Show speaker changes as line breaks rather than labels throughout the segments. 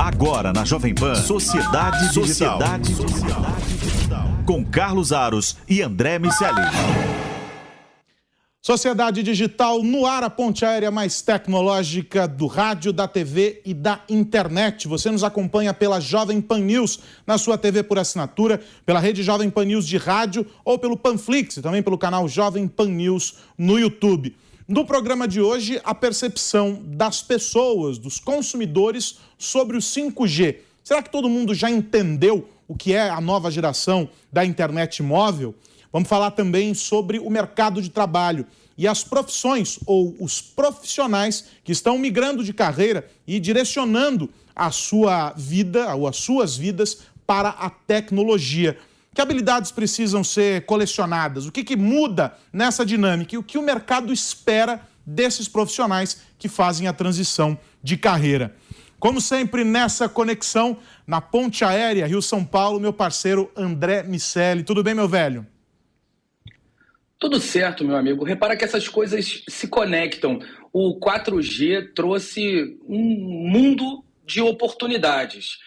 Agora na Jovem Pan, Sociedade, Sociedade, Sociedade Digital. Com Carlos Aros e André Miceli.
Sociedade Digital no ar, a ponte aérea mais tecnológica do rádio, da TV e da internet. Você nos acompanha pela Jovem Pan News, na sua TV por assinatura, pela rede Jovem Pan News de rádio ou pelo Panflix e também pelo canal Jovem Pan News no YouTube. No programa de hoje, a percepção das pessoas, dos consumidores sobre o 5G. Será que todo mundo já entendeu o que é a nova geração da internet móvel? Vamos falar também sobre o mercado de trabalho e as profissões ou os profissionais que estão migrando de carreira e direcionando a sua vida ou as suas vidas para a tecnologia. Que habilidades precisam ser colecionadas? O que, que muda nessa dinâmica? E o que o mercado espera desses profissionais que fazem a transição de carreira? Como sempre, nessa conexão, na ponte aérea Rio-São Paulo, meu parceiro André Miceli. Tudo bem, meu velho?
Tudo certo, meu amigo. Repara que essas coisas se conectam. O 4G trouxe um mundo de oportunidades.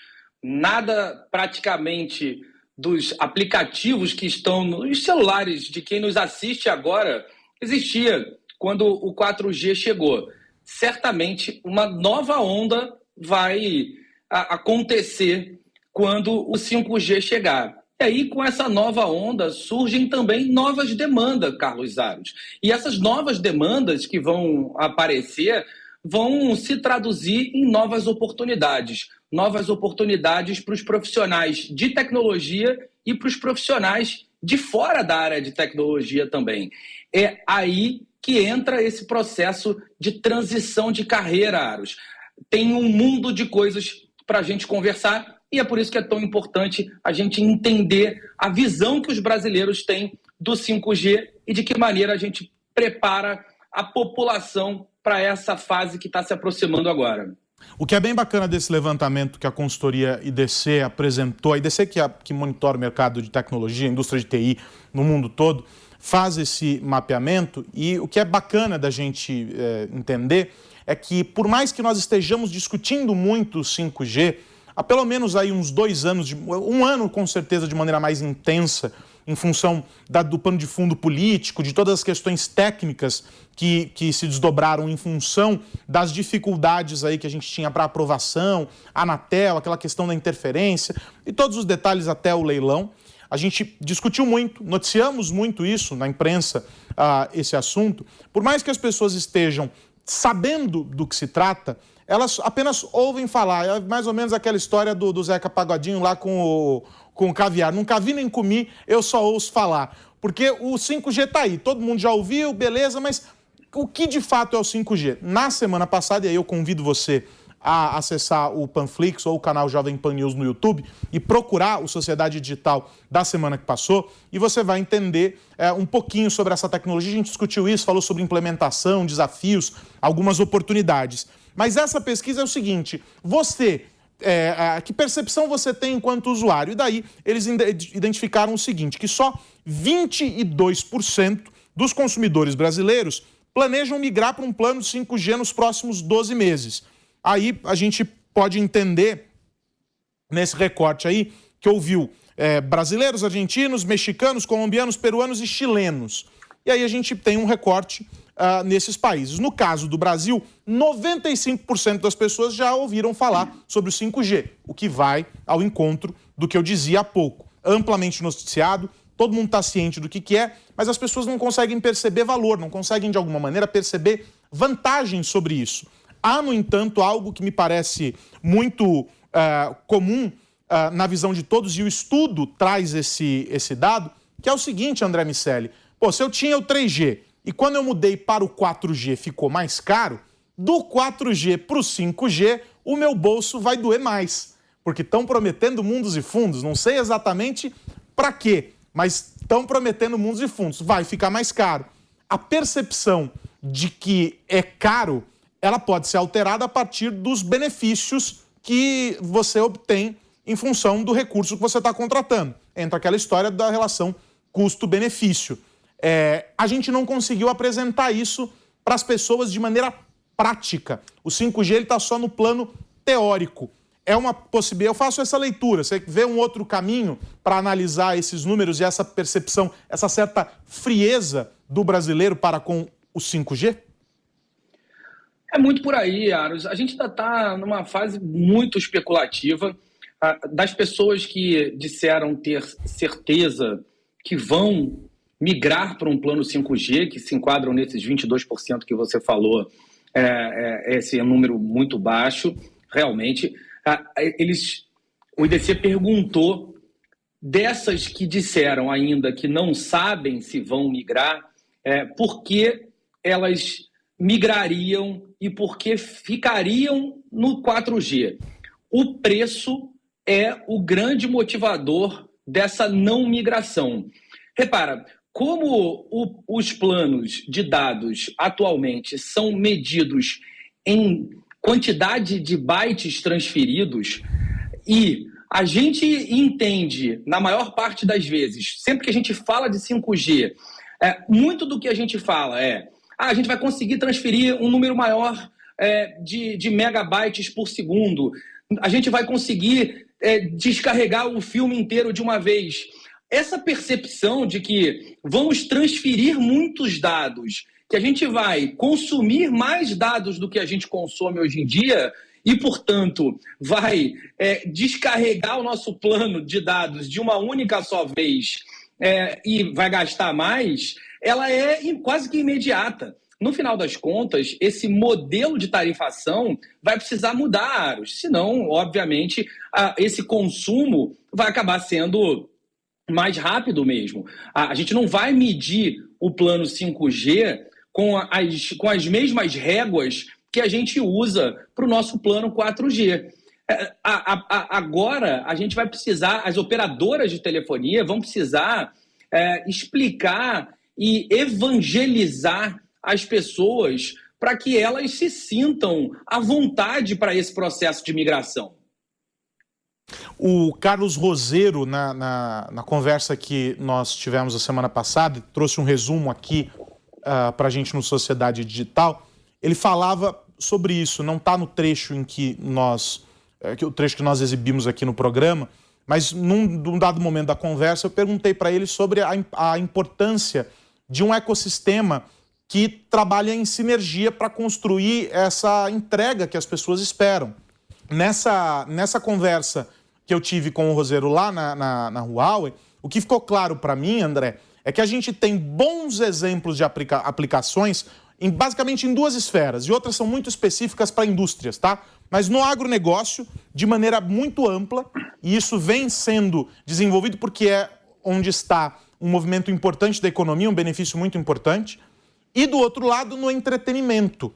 Nada praticamente dos aplicativos que estão nos celulares de quem nos assiste agora existia quando o 4G chegou. Certamente uma nova onda vai acontecer quando o 5G chegar. E aí, com essa nova onda, surgem também novas demandas, Carlos Aros. E essas novas demandas que vão aparecer vão se traduzir em novas oportunidades novas oportunidades para os profissionais de tecnologia e para os profissionais de fora da área de tecnologia também. É aí que entra esse processo de transição de carreira, Aros. Tem um mundo de coisas para a gente conversar e é por isso que é tão importante a gente entender a visão que os brasileiros têm do 5G e de que maneira a gente prepara a população para essa fase que está se aproximando agora.
O que é bem bacana desse levantamento que a consultoria IDC apresentou, a IDC que, é, que monitora o mercado de tecnologia, indústria de TI no mundo todo, faz esse mapeamento e o que é bacana da gente é, entender é que por mais que nós estejamos discutindo muito o 5G, há pelo menos aí uns dois anos, de, um ano com certeza de maneira mais intensa, em função da, do pano de fundo político, de todas as questões técnicas que, que se desdobraram em função das dificuldades aí que a gente tinha para aprovação, Anatel, aquela questão da interferência e todos os detalhes até o leilão. A gente discutiu muito, noticiamos muito isso na imprensa, uh, esse assunto. Por mais que as pessoas estejam sabendo do que se trata, elas apenas ouvem falar. É mais ou menos aquela história do, do Zeca Pagodinho lá com o, com caviar. Nunca vi nem comi, eu só ouço falar. Porque o 5G está aí, todo mundo já ouviu, beleza, mas o que de fato é o 5G? Na semana passada, e aí eu convido você a acessar o Panflix ou o canal Jovem Pan News no YouTube e procurar o Sociedade Digital da semana que passou e você vai entender é, um pouquinho sobre essa tecnologia. A gente discutiu isso, falou sobre implementação, desafios, algumas oportunidades. Mas essa pesquisa é o seguinte: você é, que percepção você tem enquanto usuário? E daí eles identificaram o seguinte: que só 22% dos consumidores brasileiros planejam migrar para um plano de 5G nos próximos 12 meses. Aí a gente pode entender nesse recorte aí que ouviu é, brasileiros, argentinos, mexicanos, colombianos, peruanos e chilenos. E aí a gente tem um recorte uh, nesses países. No caso do Brasil, 95% das pessoas já ouviram falar sobre o 5G, o que vai ao encontro do que eu dizia há pouco. Amplamente noticiado, todo mundo está ciente do que, que é, mas as pessoas não conseguem perceber valor, não conseguem de alguma maneira perceber vantagens sobre isso. Há, no entanto, algo que me parece muito uh, comum uh, na visão de todos, e o estudo traz esse, esse dado, que é o seguinte, André Miceli. Pô, se eu tinha o 3G e quando eu mudei para o 4G ficou mais caro, do 4G para o 5G, o meu bolso vai doer mais. Porque estão prometendo mundos e fundos. Não sei exatamente para quê, mas estão prometendo mundos e fundos. Vai ficar mais caro. A percepção de que é caro, ela pode ser alterada a partir dos benefícios que você obtém em função do recurso que você está contratando. Entra aquela história da relação custo-benefício. É, a gente não conseguiu apresentar isso para as pessoas de maneira prática. O 5G está só no plano teórico. é uma possibilidade. Eu faço essa leitura. Você vê um outro caminho para analisar esses números e essa percepção, essa certa frieza do brasileiro para com o 5G?
É muito por aí, Aros. A gente ainda está numa fase muito especulativa. Das pessoas que disseram ter certeza que vão migrar para um plano 5G, que se enquadram nesses 22% que você falou, é, é, esse é um número muito baixo, realmente. Eles, o IDC perguntou dessas que disseram ainda que não sabem se vão migrar, é, por que elas migrariam e por que ficariam no 4G. O preço é o grande motivador dessa não migração. Repara, como o, os planos de dados atualmente são medidos em quantidade de bytes transferidos e a gente entende, na maior parte das vezes, sempre que a gente fala de 5G, é, muito do que a gente fala é ah, a gente vai conseguir transferir um número maior é, de, de megabytes por segundo, a gente vai conseguir é, descarregar o filme inteiro de uma vez. Essa percepção de que vamos transferir muitos dados, que a gente vai consumir mais dados do que a gente consome hoje em dia, e, portanto, vai é, descarregar o nosso plano de dados de uma única só vez é, e vai gastar mais, ela é quase que imediata. No final das contas, esse modelo de tarifação vai precisar mudar. Senão, obviamente, esse consumo vai acabar sendo mais rápido mesmo. A, a gente não vai medir o plano 5G com as, com as mesmas réguas que a gente usa para o nosso plano 4G. É, a, a, agora, a gente vai precisar, as operadoras de telefonia vão precisar é, explicar e evangelizar as pessoas para que elas se sintam à vontade para esse processo de migração.
O Carlos Roseiro, na, na, na, conversa que nós tivemos a semana passada, trouxe um resumo aqui uh, para a gente no Sociedade Digital. Ele falava sobre isso, não está no trecho em que nós, é, o trecho que nós exibimos aqui no programa, mas num, num dado momento da conversa eu perguntei para ele sobre a, a importância de um ecossistema que trabalha em sinergia para construir essa entrega que as pessoas esperam. Nessa, nessa conversa que eu tive com o Roseiro lá na, na, na Huawei, o que ficou claro para mim, André, é que a gente tem bons exemplos de aplica aplicações em, basicamente em duas esferas, e outras são muito específicas para indústrias, tá? Mas no agronegócio, de maneira muito ampla, e isso vem sendo desenvolvido porque é onde está um movimento importante da economia, um benefício muito importante. E do outro lado, no entretenimento.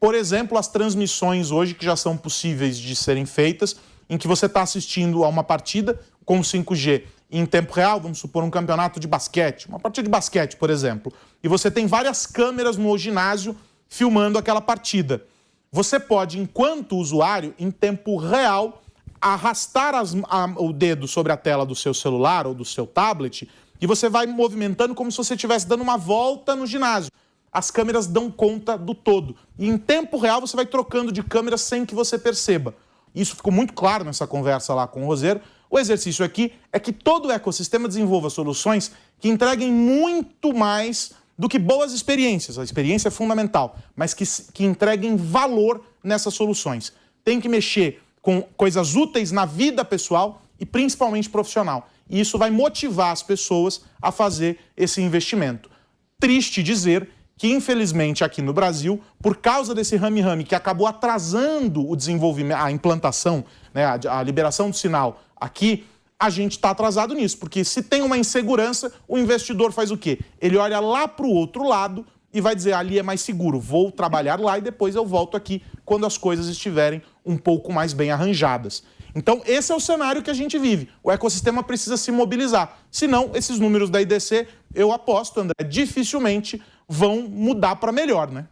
Por exemplo, as transmissões hoje que já são possíveis de serem feitas, em que você está assistindo a uma partida com 5G em tempo real, vamos supor um campeonato de basquete, uma partida de basquete, por exemplo, e você tem várias câmeras no ginásio filmando aquela partida. Você pode, enquanto usuário, em tempo real, arrastar as, a, o dedo sobre a tela do seu celular ou do seu tablet e você vai movimentando como se você estivesse dando uma volta no ginásio. As câmeras dão conta do todo. E em tempo real você vai trocando de câmera sem que você perceba. Isso ficou muito claro nessa conversa lá com o Roseiro. O exercício aqui é que todo o ecossistema desenvolva soluções que entreguem muito mais do que boas experiências. A experiência é fundamental, mas que, que entreguem valor nessas soluções. Tem que mexer com coisas úteis na vida pessoal e principalmente profissional. E isso vai motivar as pessoas a fazer esse investimento. Triste dizer que, infelizmente, aqui no Brasil, por causa desse rame-rame que acabou atrasando o desenvolvimento, a implantação, né, a, a liberação do sinal aqui, a gente está atrasado nisso, porque se tem uma insegurança, o investidor faz o quê? Ele olha lá para o outro lado e vai dizer: ali é mais seguro, vou trabalhar lá e depois eu volto aqui quando as coisas estiverem um pouco mais bem arranjadas. Então, esse é o cenário que a gente vive. O ecossistema precisa se mobilizar. Senão, esses números da IDC, eu aposto, André, dificilmente vão mudar para melhor, né?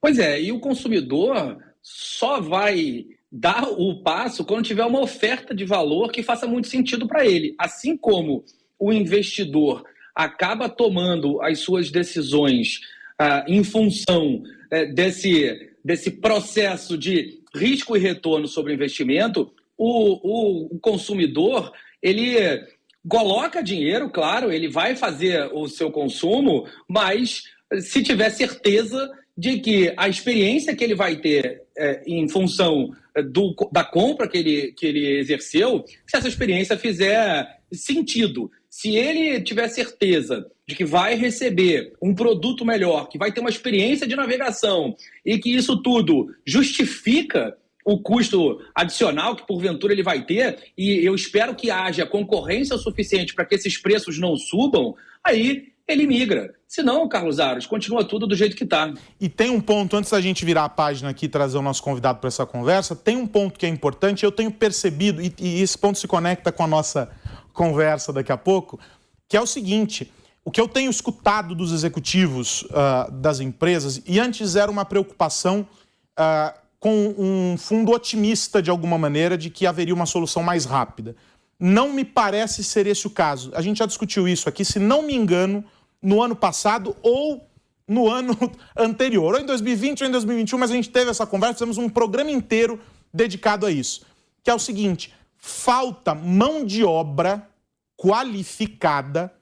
Pois é, e o consumidor só vai dar o passo quando tiver uma oferta de valor que faça muito sentido para ele. Assim como o investidor acaba tomando as suas decisões ah, em função eh, desse, desse processo de risco e retorno sobre investimento, o, o, o consumidor ele coloca dinheiro, claro, ele vai fazer o seu consumo, mas se tiver certeza de que a experiência que ele vai ter é, em função do, da compra que ele, que ele exerceu, se essa experiência fizer sentido. Se ele tiver certeza de que vai receber um produto melhor, que vai ter uma experiência de navegação e que isso tudo justifica o custo adicional que porventura ele vai ter, e eu espero que haja concorrência suficiente para que esses preços não subam, aí ele migra. Se não, Carlos Aros, continua tudo do jeito que está.
E tem um ponto, antes da gente virar a página aqui e trazer o nosso convidado para essa conversa, tem um ponto que é importante, eu tenho percebido, e, e esse ponto se conecta com a nossa conversa daqui a pouco, que é o seguinte: o que eu tenho escutado dos executivos uh, das empresas, e antes era uma preocupação uh, com um fundo otimista, de alguma maneira, de que haveria uma solução mais rápida. Não me parece ser esse o caso. A gente já discutiu isso aqui, se não me engano, no ano passado ou no ano anterior, ou em 2020 ou em 2021, mas a gente teve essa conversa, fizemos um programa inteiro dedicado a isso. Que é o seguinte: falta mão de obra qualificada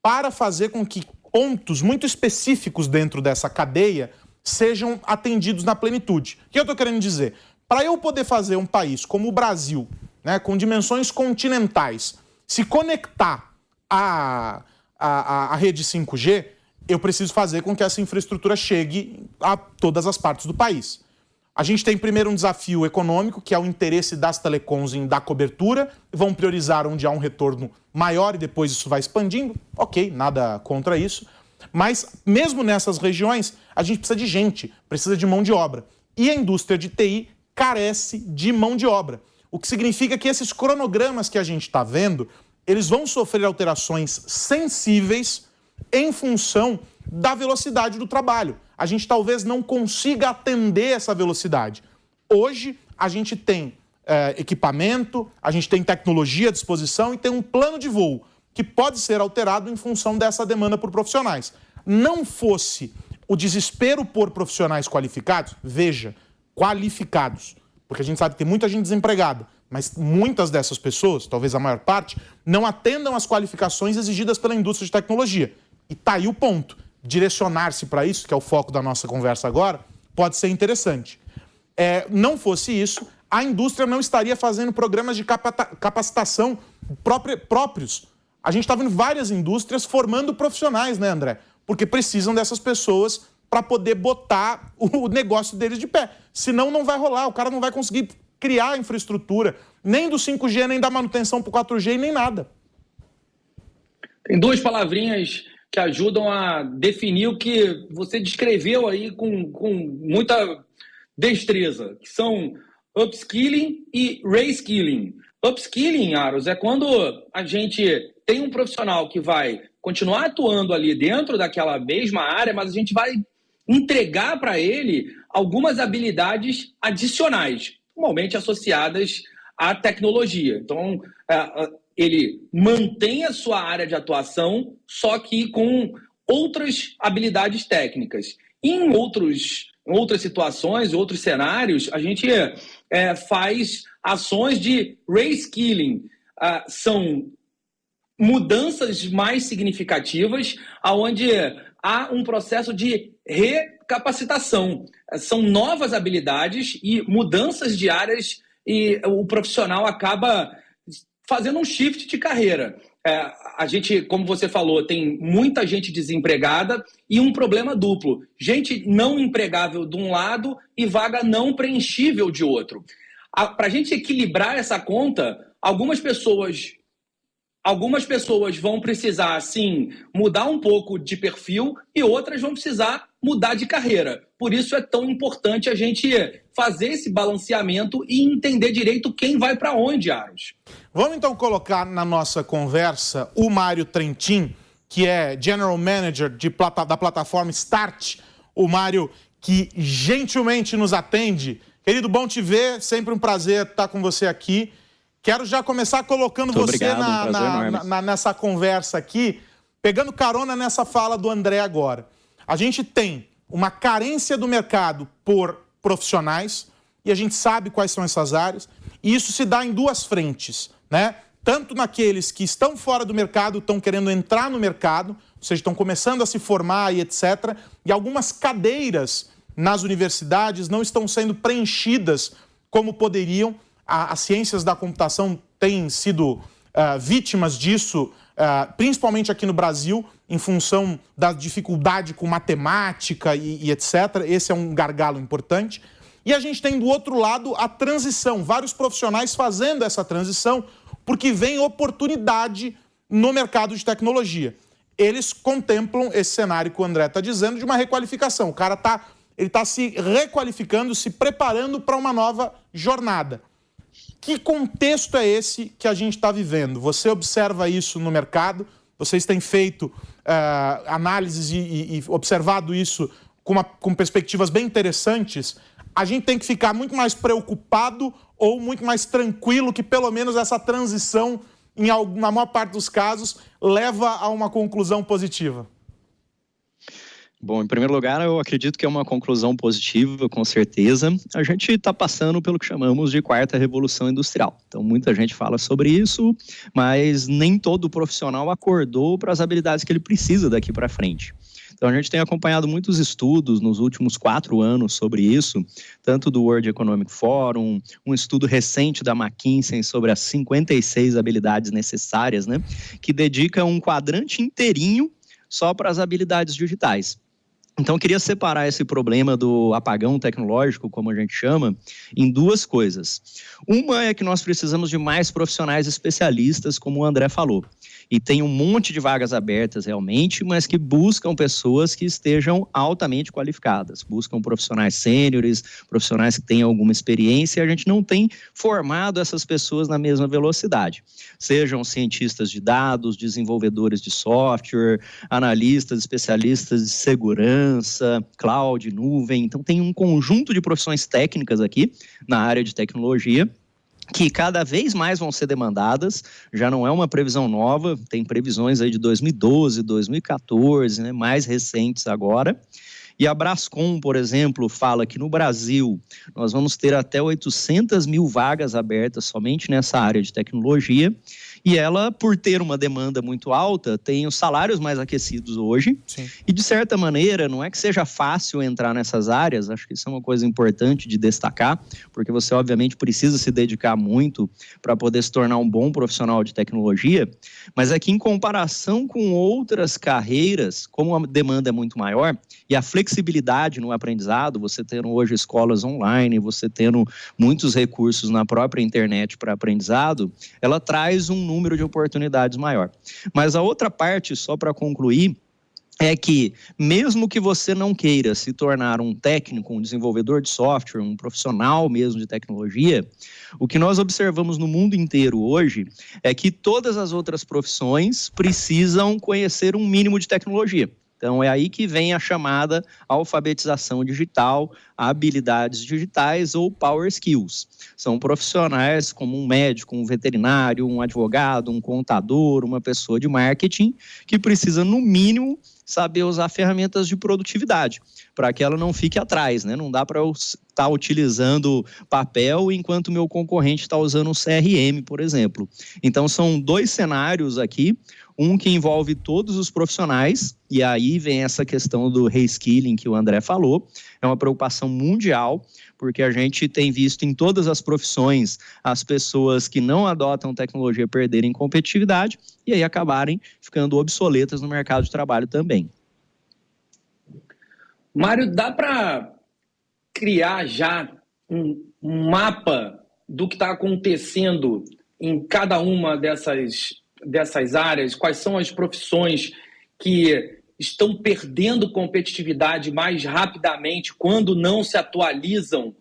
para fazer com que pontos muito específicos dentro dessa cadeia sejam atendidos na plenitude. O que eu estou querendo dizer? Para eu poder fazer um país como o Brasil, né, com dimensões continentais, se conectar à, à, à rede 5G, eu preciso fazer com que essa infraestrutura chegue a todas as partes do país. A gente tem primeiro um desafio econômico, que é o interesse das telecoms em dar cobertura, vão priorizar onde há um retorno maior e depois isso vai expandindo. Ok, nada contra isso. Mas, mesmo nessas regiões, a gente precisa de gente, precisa de mão de obra. E a indústria de TI carece de mão de obra. O que significa que esses cronogramas que a gente está vendo, eles vão sofrer alterações sensíveis em função da velocidade do trabalho. A gente talvez não consiga atender essa velocidade. Hoje, a gente tem é, equipamento, a gente tem tecnologia à disposição e tem um plano de voo que pode ser alterado em função dessa demanda por profissionais. Não fosse o desespero por profissionais qualificados, veja, qualificados, porque a gente sabe que tem muita gente desempregada, mas muitas dessas pessoas, talvez a maior parte, não atendam às qualificações exigidas pela indústria de tecnologia. E tá aí o ponto. Direcionar-se para isso, que é o foco da nossa conversa agora, pode ser interessante. É, não fosse isso, a indústria não estaria fazendo programas de capacitação próprios a gente está vendo várias indústrias formando profissionais, né, André? Porque precisam dessas pessoas para poder botar o negócio deles de pé. Senão não vai rolar, o cara não vai conseguir criar a infraestrutura, nem do 5G, nem da manutenção para o 4G, nem nada.
Tem duas palavrinhas que ajudam a definir o que você descreveu aí com, com muita destreza, que são upskilling e reskilling. Upskilling, Aros, é quando a gente tem um profissional que vai continuar atuando ali dentro daquela mesma área, mas a gente vai entregar para ele algumas habilidades adicionais, normalmente associadas à tecnologia. Então, é, ele mantém a sua área de atuação, só que com outras habilidades técnicas. Em outros, em outras situações, outros cenários, a gente é, faz ações de reskilling. Uh, são mudanças mais significativas, aonde há um processo de recapacitação. São novas habilidades e mudanças diárias e o profissional acaba fazendo um shift de carreira. É, a gente, como você falou, tem muita gente desempregada e um problema duplo: gente não empregável de um lado e vaga não preenchível de outro. Para a gente equilibrar essa conta, algumas pessoas Algumas pessoas vão precisar, sim, mudar um pouco de perfil e outras vão precisar mudar de carreira. Por isso é tão importante a gente fazer esse balanceamento e entender direito quem vai para onde, Aros.
Vamos então colocar na nossa conversa o Mário Trentin, que é General Manager de da plataforma Start. O Mário que gentilmente nos atende. Querido, bom te ver, sempre um prazer estar com você aqui. Quero já começar colocando Muito você obrigado, na, um na, na, nessa conversa aqui, pegando carona nessa fala do André agora. A gente tem uma carência do mercado por profissionais e a gente sabe quais são essas áreas. E isso se dá em duas frentes, né? Tanto naqueles que estão fora do mercado, estão querendo entrar no mercado, ou seja, estão começando a se formar e etc. E algumas cadeiras nas universidades não estão sendo preenchidas como poderiam. As ciências da computação têm sido uh, vítimas disso, uh, principalmente aqui no Brasil, em função da dificuldade com matemática e, e etc. Esse é um gargalo importante. E a gente tem do outro lado a transição, vários profissionais fazendo essa transição, porque vem oportunidade no mercado de tecnologia. Eles contemplam esse cenário que o André está dizendo de uma requalificação. O cara está ele tá se requalificando, se preparando para uma nova jornada. Que contexto é esse que a gente está vivendo? Você observa isso no mercado? Vocês têm feito uh, análises e, e, e, observado isso com, uma, com perspectivas bem interessantes. A gente tem que ficar muito mais preocupado ou muito mais tranquilo que pelo menos essa transição, em alguma, na maior parte dos casos, leva a uma conclusão positiva?
Bom, em primeiro lugar, eu acredito que é uma conclusão positiva, com certeza. A gente está passando pelo que chamamos de quarta revolução industrial. Então, muita gente fala sobre isso, mas nem todo profissional acordou para as habilidades que ele precisa daqui para frente. Então, a gente tem acompanhado muitos estudos nos últimos quatro anos sobre isso, tanto do World Economic Forum, um estudo recente da McKinsey sobre as 56 habilidades necessárias, né, que dedica um quadrante inteirinho só para as habilidades digitais. Então, eu queria separar esse problema do apagão tecnológico, como a gente chama, em duas coisas. Uma é que nós precisamos de mais profissionais especialistas, como o André falou e tem um monte de vagas abertas realmente, mas que buscam pessoas que estejam altamente qualificadas, buscam profissionais sêniores, profissionais que tenham alguma experiência, e a gente não tem formado essas pessoas na mesma velocidade. Sejam cientistas de dados, desenvolvedores de software, analistas, especialistas de segurança, cloud, nuvem. Então tem um conjunto de profissões técnicas aqui na área de tecnologia que cada vez mais vão ser demandadas, já não é uma previsão nova, tem previsões aí de 2012, 2014, né, mais recentes agora. E a Brascom, por exemplo, fala que no Brasil nós vamos ter até 800 mil vagas abertas somente nessa área de tecnologia e ela, por ter uma demanda muito alta, tem os salários mais aquecidos hoje. Sim. E, de certa maneira, não é que seja fácil entrar nessas áreas, acho que isso é uma coisa importante de destacar, porque você, obviamente, precisa se dedicar muito para poder se tornar um bom profissional de tecnologia, mas é que, em comparação com outras carreiras, como a demanda é muito maior e a flexibilidade no aprendizado, você tendo hoje escolas online, você tendo muitos recursos na própria internet para aprendizado, ela traz um número de oportunidades maior. Mas a outra parte, só para concluir, é que, mesmo que você não queira se tornar um técnico, um desenvolvedor de software, um profissional mesmo de tecnologia, o que nós observamos no mundo inteiro hoje é que todas as outras profissões precisam conhecer um mínimo de tecnologia. Então, é aí que vem a chamada alfabetização digital, habilidades digitais ou power skills. São profissionais como um médico, um veterinário, um advogado, um contador, uma pessoa de marketing, que precisa, no mínimo, saber usar ferramentas de produtividade, para que ela não fique atrás, né? Não dá para eu estar tá utilizando papel enquanto meu concorrente está usando um CRM, por exemplo. Então, são dois cenários aqui um que envolve todos os profissionais, e aí vem essa questão do reskilling que o André falou. É uma preocupação mundial, porque a gente tem visto em todas as profissões as pessoas que não adotam tecnologia perderem competitividade e aí acabarem ficando obsoletas no mercado de trabalho também.
Mário, dá para criar já um mapa do que está acontecendo em cada uma dessas dessas áreas, quais são as profissões que estão perdendo competitividade mais rapidamente quando não se atualizam,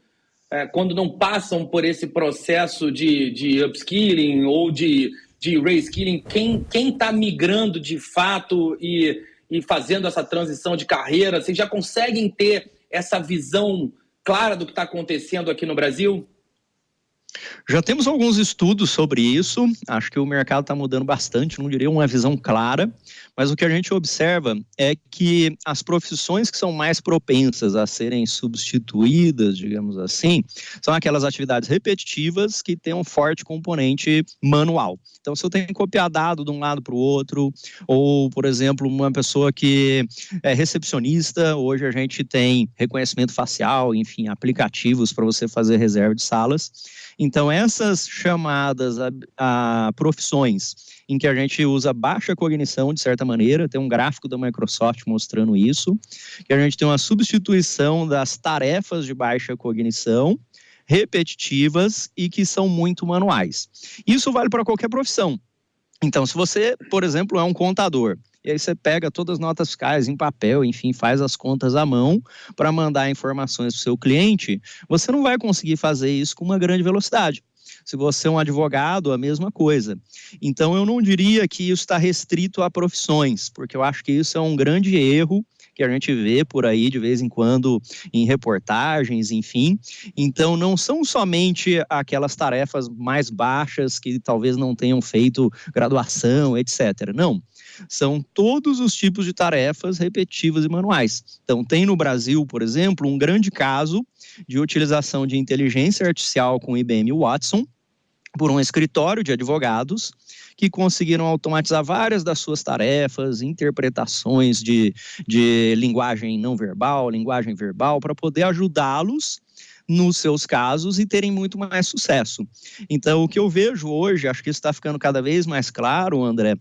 é, quando não passam por esse processo de, de upskilling ou de, de reskilling, quem está migrando de fato e, e fazendo essa transição de carreira, vocês já conseguem ter essa visão clara do que está acontecendo aqui no Brasil?
Já temos alguns estudos sobre isso. Acho que o mercado está mudando bastante, não diria uma visão clara, mas o que a gente observa é que as profissões que são mais propensas a serem substituídas, digamos assim, são aquelas atividades repetitivas que têm um forte componente manual. Então, se eu tenho que copiar dado de um lado para o outro, ou, por exemplo, uma pessoa que é recepcionista, hoje a gente tem reconhecimento facial, enfim, aplicativos para você fazer reserva de salas. Então, essas chamadas a, a profissões em que a gente usa baixa cognição, de certa maneira, tem um gráfico da Microsoft mostrando isso, que a gente tem uma substituição das tarefas de baixa cognição, repetitivas e que são muito manuais. Isso vale para qualquer profissão. Então, se você, por exemplo, é um contador, e aí você pega todas as notas fiscais em papel, enfim, faz as contas à mão para mandar informações para o seu cliente, você não vai conseguir fazer isso com uma grande velocidade. Se você é um advogado, a mesma coisa. Então, eu não diria que isso está restrito a profissões, porque eu acho que isso é um grande erro que a gente vê por aí de vez em quando em reportagens, enfim. Então, não são somente aquelas tarefas mais baixas que talvez não tenham feito graduação, etc. Não são todos os tipos de tarefas repetitivas e manuais. Então, tem no Brasil, por exemplo, um grande caso de utilização de inteligência artificial com IBM Watson por um escritório de advogados que conseguiram automatizar várias das suas tarefas, interpretações de, de linguagem não verbal, linguagem verbal, para poder ajudá-los nos seus casos e terem muito mais sucesso. Então, o que eu vejo hoje, acho que isso está ficando cada vez mais claro, André,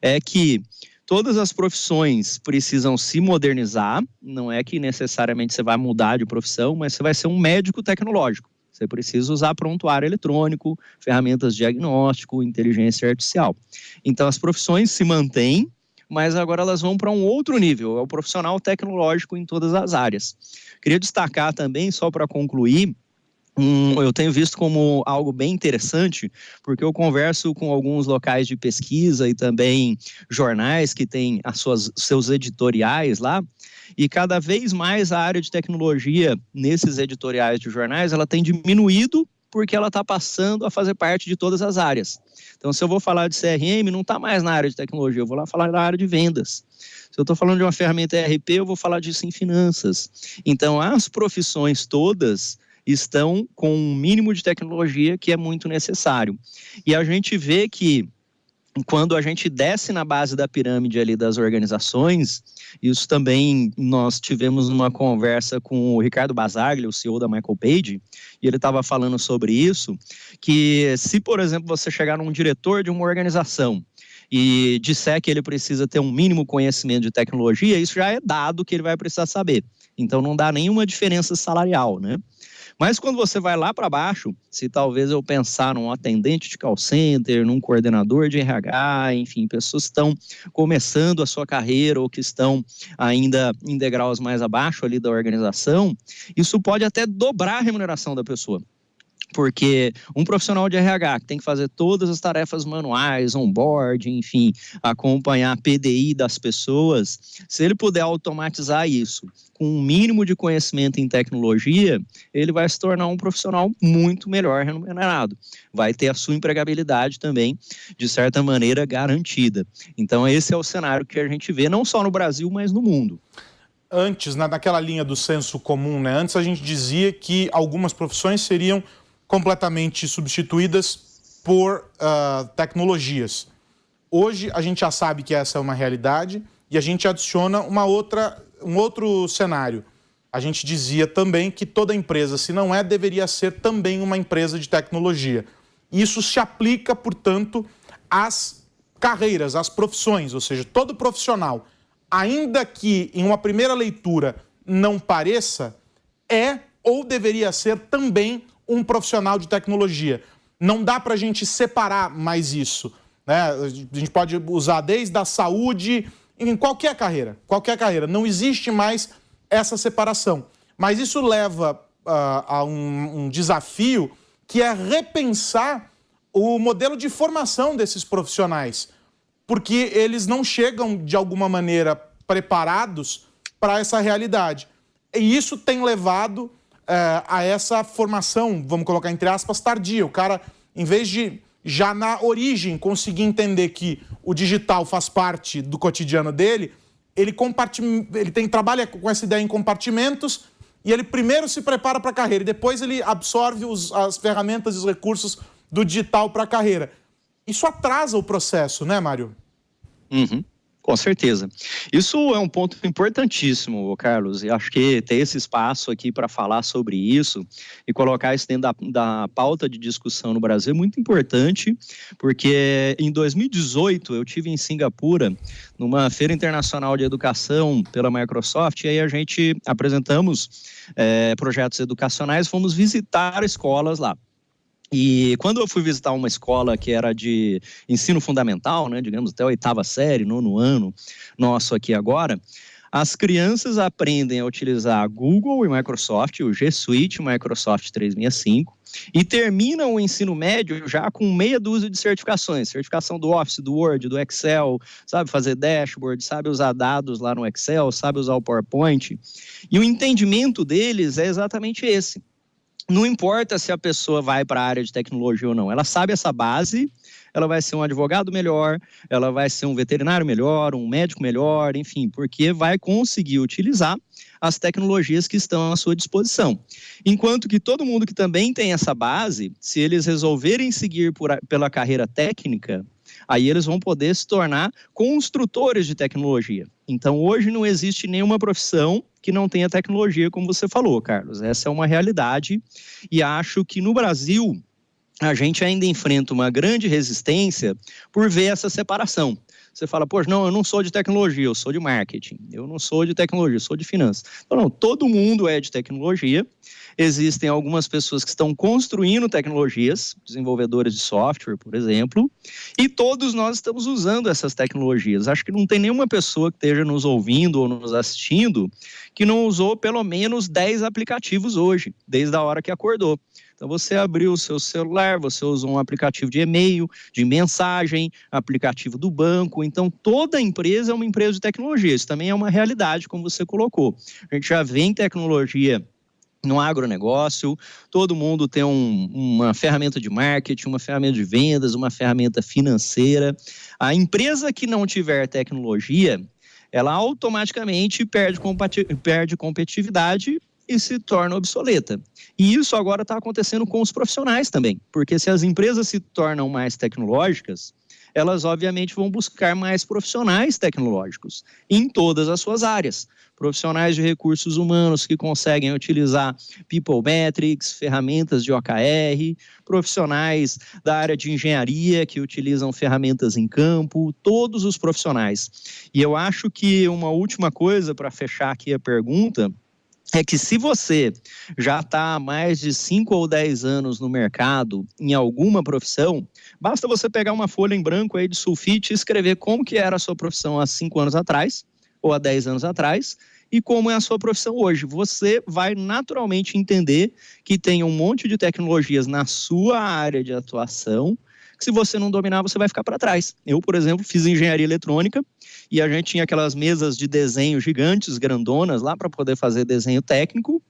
é que todas as profissões precisam se modernizar. Não é que necessariamente você vai mudar de profissão, mas você vai ser um médico tecnológico. Você precisa usar prontuário eletrônico, ferramentas de diagnóstico, inteligência artificial. Então, as profissões se mantêm, mas agora elas vão para um outro nível, é o profissional tecnológico em todas as áreas. Queria destacar também, só para concluir, um, eu tenho visto como algo bem interessante, porque eu converso com alguns locais de pesquisa e também jornais que têm as suas, seus editoriais lá, e cada vez mais a área de tecnologia nesses editoriais de jornais ela tem diminuído porque ela está passando a fazer parte de todas as áreas. Então, se eu vou falar de CRM, não está mais na área de tecnologia, eu vou lá falar da área de vendas. Se eu estou falando de uma ferramenta ERP, eu vou falar disso em finanças. Então, as profissões todas estão com um mínimo de tecnologia que é muito necessário. E a gente vê que quando a gente desce na base da pirâmide ali das organizações, isso também nós tivemos uma conversa com o Ricardo Basaglia, o CEO da Michael Page, e ele estava falando sobre isso, que se, por exemplo, você chegar num diretor de uma organização e disser que ele precisa ter um mínimo conhecimento de tecnologia, isso já é dado que ele vai precisar saber. Então não dá nenhuma diferença salarial, né? Mas quando você vai lá para baixo, se talvez eu pensar num atendente de call center, num coordenador de RH, enfim, pessoas que estão começando a sua carreira ou que estão ainda em degraus mais abaixo ali da organização, isso pode até dobrar a remuneração da pessoa. Porque um profissional de RH que tem que fazer todas as tarefas manuais, onboard, enfim, acompanhar a PDI das pessoas, se ele puder automatizar isso com um mínimo de conhecimento em tecnologia, ele vai se tornar um profissional muito melhor remunerado. Vai ter a sua empregabilidade também, de certa maneira, garantida. Então, esse é o cenário que a gente vê, não só no Brasil, mas no mundo
antes, naquela linha do senso comum, né? Antes a gente dizia que algumas profissões seriam completamente substituídas por uh, tecnologias. Hoje a gente já sabe que essa é uma realidade e a gente adiciona uma outra, um outro cenário. A gente dizia também que toda empresa, se não é, deveria ser também uma empresa de tecnologia. Isso se aplica, portanto, às carreiras, às profissões, ou seja, todo profissional, ainda que em uma primeira leitura não pareça, é ou deveria ser também um profissional de tecnologia. Não dá para a gente separar mais isso. Né? A gente pode usar desde a saúde, em qualquer carreira, qualquer carreira. Não existe mais essa separação. Mas isso leva uh, a um, um desafio que é repensar o modelo de formação desses profissionais, porque eles não chegam de alguma maneira preparados para essa realidade. E isso tem levado é, a essa formação, vamos colocar entre aspas, tardia. O cara, em vez de já na origem conseguir entender que o digital faz parte do cotidiano dele, ele, ele tem, trabalha com essa ideia em compartimentos e ele primeiro se prepara para a carreira e depois ele absorve os, as ferramentas e os recursos do digital para a carreira. Isso atrasa o processo, né, Mário?
Uhum. Com certeza. Isso é um ponto importantíssimo, Carlos, e acho que ter esse espaço aqui para falar sobre isso e colocar isso dentro da, da pauta de discussão no Brasil é muito importante, porque em 2018 eu tive em Singapura, numa feira internacional de educação pela Microsoft, e aí a gente apresentamos é, projetos educacionais, fomos visitar escolas lá. E quando eu fui visitar uma escola que era de ensino fundamental, né, digamos até a oitava série, nono ano nosso aqui agora, as crianças aprendem a utilizar Google e Microsoft, o G Suite, Microsoft 365, e terminam o ensino médio já com meia dúzia de certificações, certificação do Office, do Word, do Excel, sabe fazer dashboard, sabe usar dados lá no Excel, sabe usar o PowerPoint. E o entendimento deles é exatamente esse não importa se a pessoa vai para a área de tecnologia ou não, ela sabe essa base, ela vai ser um advogado melhor, ela vai ser um veterinário melhor, um médico melhor, enfim, porque vai conseguir utilizar as tecnologias que estão à sua disposição. Enquanto que todo mundo que também tem essa base, se eles resolverem seguir por, pela carreira técnica, aí eles vão poder se tornar construtores de tecnologia. Então, hoje não existe nenhuma profissão que não tenha tecnologia, como você falou, Carlos. Essa é uma realidade e acho que no Brasil a gente ainda enfrenta uma grande resistência por ver essa separação. Você fala, poxa, não, eu não sou de tecnologia, eu sou de marketing. Eu não sou de tecnologia, eu sou de finanças. Então, não, todo mundo é de tecnologia Existem algumas pessoas que estão construindo tecnologias, desenvolvedores de software, por exemplo, e todos nós estamos usando essas tecnologias. Acho que não tem nenhuma pessoa que esteja nos ouvindo ou nos assistindo que não usou pelo menos 10 aplicativos hoje, desde a hora que acordou. Então você abriu o seu celular, você usou um aplicativo de e-mail, de mensagem, aplicativo do banco. Então toda empresa é uma empresa de tecnologia. Isso também é uma realidade, como você colocou. A gente já vê em tecnologia no agronegócio, todo mundo tem um, uma ferramenta de marketing, uma ferramenta de vendas, uma ferramenta financeira. A empresa que não tiver tecnologia, ela automaticamente perde, perde competitividade e se torna obsoleta. E isso agora está acontecendo com os profissionais também, porque se as empresas se tornam mais tecnológicas, elas obviamente vão buscar mais profissionais tecnológicos em todas as suas áreas profissionais de recursos humanos que conseguem utilizar People Metrics, ferramentas de OKR, profissionais da área de engenharia que utilizam ferramentas em campo, todos os profissionais. E eu acho que uma última coisa para fechar aqui a pergunta é que se você já está há mais de 5 ou 10 anos no mercado, em alguma profissão, basta você pegar uma folha em branco aí de sulfite e escrever como que era a sua profissão há 5 anos atrás, ou há 10 anos atrás, e como é a sua profissão hoje. Você vai naturalmente entender que tem um monte de tecnologias na sua área de atuação que se você não dominar, você vai ficar para trás. Eu, por exemplo, fiz engenharia eletrônica e a gente tinha aquelas mesas de desenho gigantes, grandonas, lá para poder fazer desenho técnico.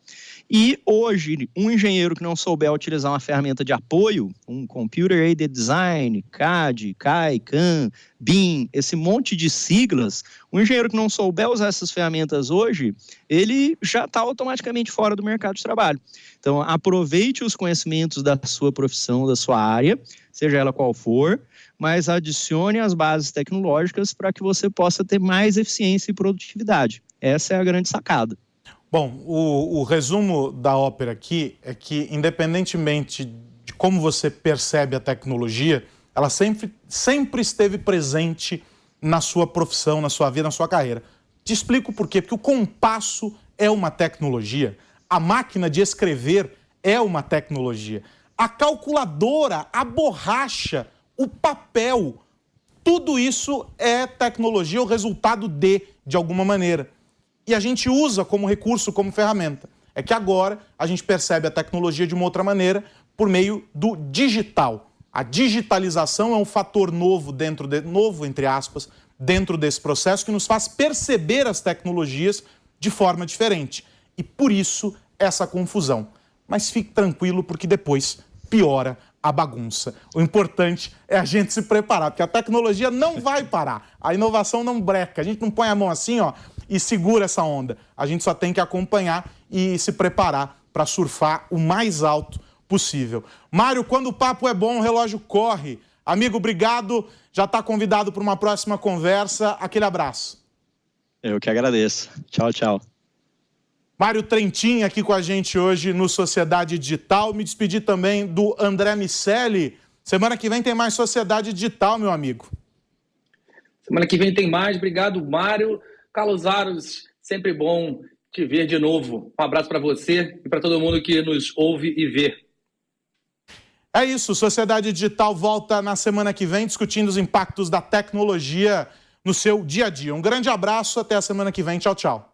E hoje, um engenheiro que não souber utilizar uma ferramenta de apoio, um Computer Aided Design, CAD, CAI, CAM, BIM, esse monte de siglas, um engenheiro que não souber usar essas ferramentas hoje, ele já está automaticamente fora do mercado de trabalho. Então, aproveite os conhecimentos da sua profissão, da sua área, seja ela qual for, mas adicione as bases tecnológicas para que você possa ter mais eficiência e produtividade. Essa é a grande sacada.
Bom, o, o, resumo da ópera aqui é que, independentemente de como você percebe a tecnologia, ela sempre, sempre esteve presente na sua profissão, na sua vida, na sua carreira. Te explico por quê. Porque o compasso é uma tecnologia, a máquina de escrever é uma tecnologia, a calculadora, a borracha, o papel, tudo isso é tecnologia, o resultado de, de alguma maneira e a gente usa como recurso, como ferramenta. É que agora a gente percebe a tecnologia de uma outra maneira por meio do digital. A digitalização é um fator novo dentro de, novo entre aspas, dentro desse processo que nos faz perceber as tecnologias de forma diferente. E por isso essa confusão. Mas fique tranquilo, porque depois piora a bagunça. O importante é a gente se preparar, porque a tecnologia não vai parar, a inovação não breca. A gente não põe a mão assim, ó, e segura essa onda. A gente só tem que acompanhar e se preparar para surfar o mais alto possível. Mário, quando o papo é bom, o relógio corre. Amigo, obrigado. Já está convidado para uma próxima conversa. Aquele abraço.
Eu que agradeço. Tchau, tchau.
Mário Trentin aqui com a gente hoje no Sociedade Digital. Me despedir também do André Miceli. Semana que vem tem mais Sociedade Digital, meu amigo.
Semana que vem tem mais. Obrigado, Mário. Carlos Aros, sempre bom te ver de novo. Um abraço para você e para todo mundo que nos ouve e vê.
É isso, Sociedade Digital volta na semana que vem discutindo os impactos da tecnologia no seu dia a dia. Um grande abraço, até a semana que vem. Tchau, tchau.